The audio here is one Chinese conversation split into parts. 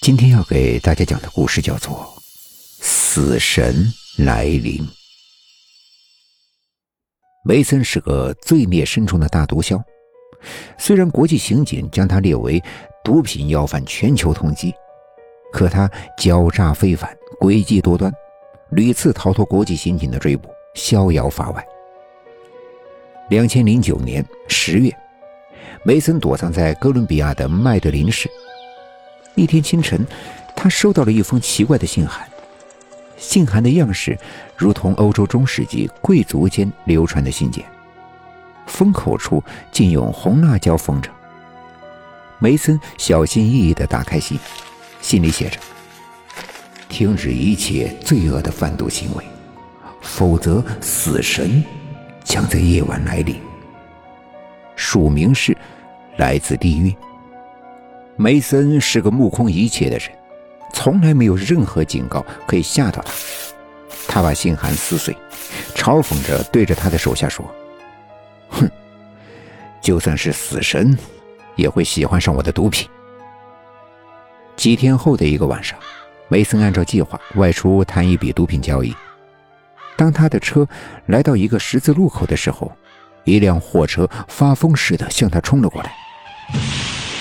今天要给大家讲的故事叫做《死神来临》。梅森是个罪孽深重的大毒枭，虽然国际刑警将他列为毒品要犯全球通缉，可他狡诈非凡，诡计多端，屡次逃脱国际刑警的追捕，逍遥法外。两千零九年十月，梅森躲藏在哥伦比亚的麦德林市。一天清晨，他收到了一封奇怪的信函。信函的样式如同欧洲中世纪贵族间流传的信件，封口处竟用红辣椒封着。梅森小心翼翼地打开信，信里写着：“停止一切罪恶的贩毒行为，否则死神将在夜晚来临。”署名是“来自地狱”。梅森是个目空一切的人，从来没有任何警告可以吓到他。他把信函撕碎，嘲讽着对着他的手下说：“哼，就算是死神，也会喜欢上我的毒品。”几天后的一个晚上，梅森按照计划外出谈一笔毒品交易。当他的车来到一个十字路口的时候，一辆货车发疯似的向他冲了过来。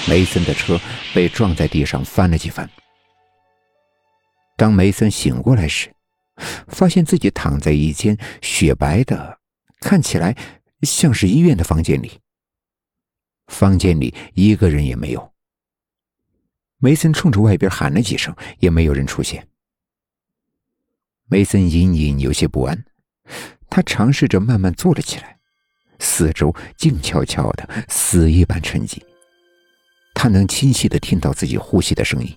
梅森的车被撞在地上，翻了几番。当梅森醒过来时，发现自己躺在一间雪白的、看起来像是医院的房间里。房间里一个人也没有。梅森冲着外边喊了几声，也没有人出现。梅森隐隐有些不安，他尝试着慢慢坐了起来，四周静悄悄的，死一般沉寂。他能清晰的听到自己呼吸的声音，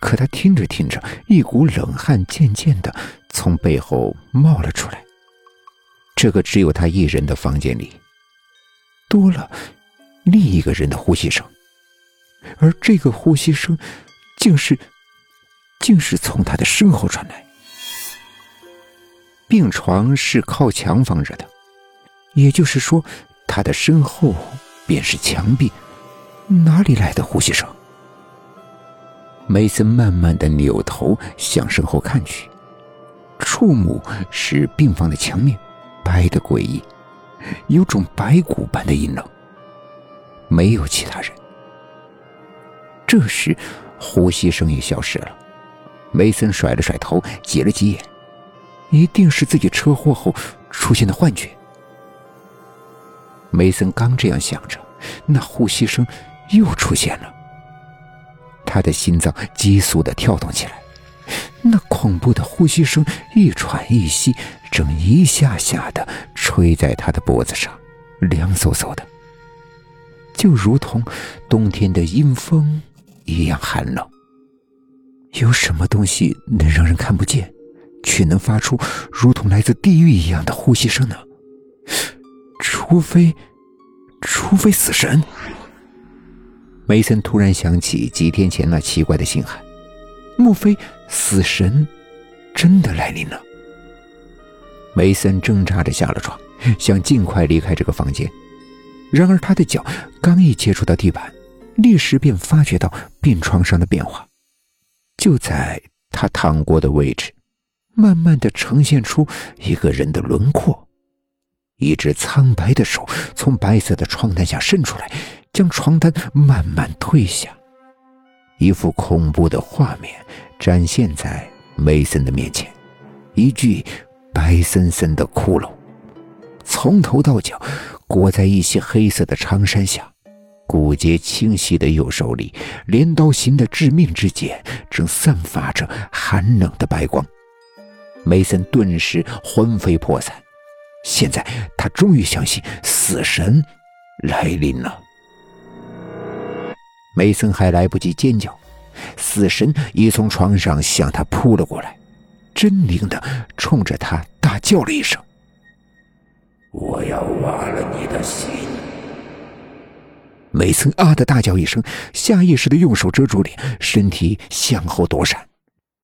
可他听着听着，一股冷汗渐渐的从背后冒了出来。这个只有他一人的房间里，多了另一个人的呼吸声，而这个呼吸声，竟是，竟是从他的身后传来。病床是靠墙放着的，也就是说，他的身后便是墙壁。哪里来的呼吸声？梅森慢慢的扭头向身后看去，触目是病房的墙面，白的诡异，有种白骨般的阴冷。没有其他人。这时，呼吸声也消失了。梅森甩了甩头，挤了挤眼，一定是自己车祸后出现的幻觉。梅森刚这样想着，那呼吸声。又出现了，他的心脏急速的跳动起来，那恐怖的呼吸声一喘一息，正一下下的吹在他的脖子上，凉飕飕的，就如同冬天的阴风一样寒冷。有什么东西能让人看不见，却能发出如同来自地狱一样的呼吸声呢？除非，除非死神。梅森突然想起几天前那奇怪的信函，莫非死神真的来临了？梅森挣扎着下了床，想尽快离开这个房间。然而他的脚刚一接触到地板，立时便发觉到病床上的变化。就在他躺过的位置，慢慢的呈现出一个人的轮廓，一只苍白的手从白色的床单下伸出来。将床单慢慢退下，一幅恐怖的画面展现在梅森的面前：一具白森森的骷髅，从头到脚裹在一些黑色的长衫下，骨节清晰的右手里，镰刀形的致命之剑正散发着寒冷的白光。梅森顿时魂飞魄散，现在他终于相信死神来临了。梅森还来不及尖叫，死神已从床上向他扑了过来，狰狞的冲着他大叫了一声：“我要挖了你的心！”梅森啊的大叫一声，下意识的用手遮住脸，身体向后躲闪。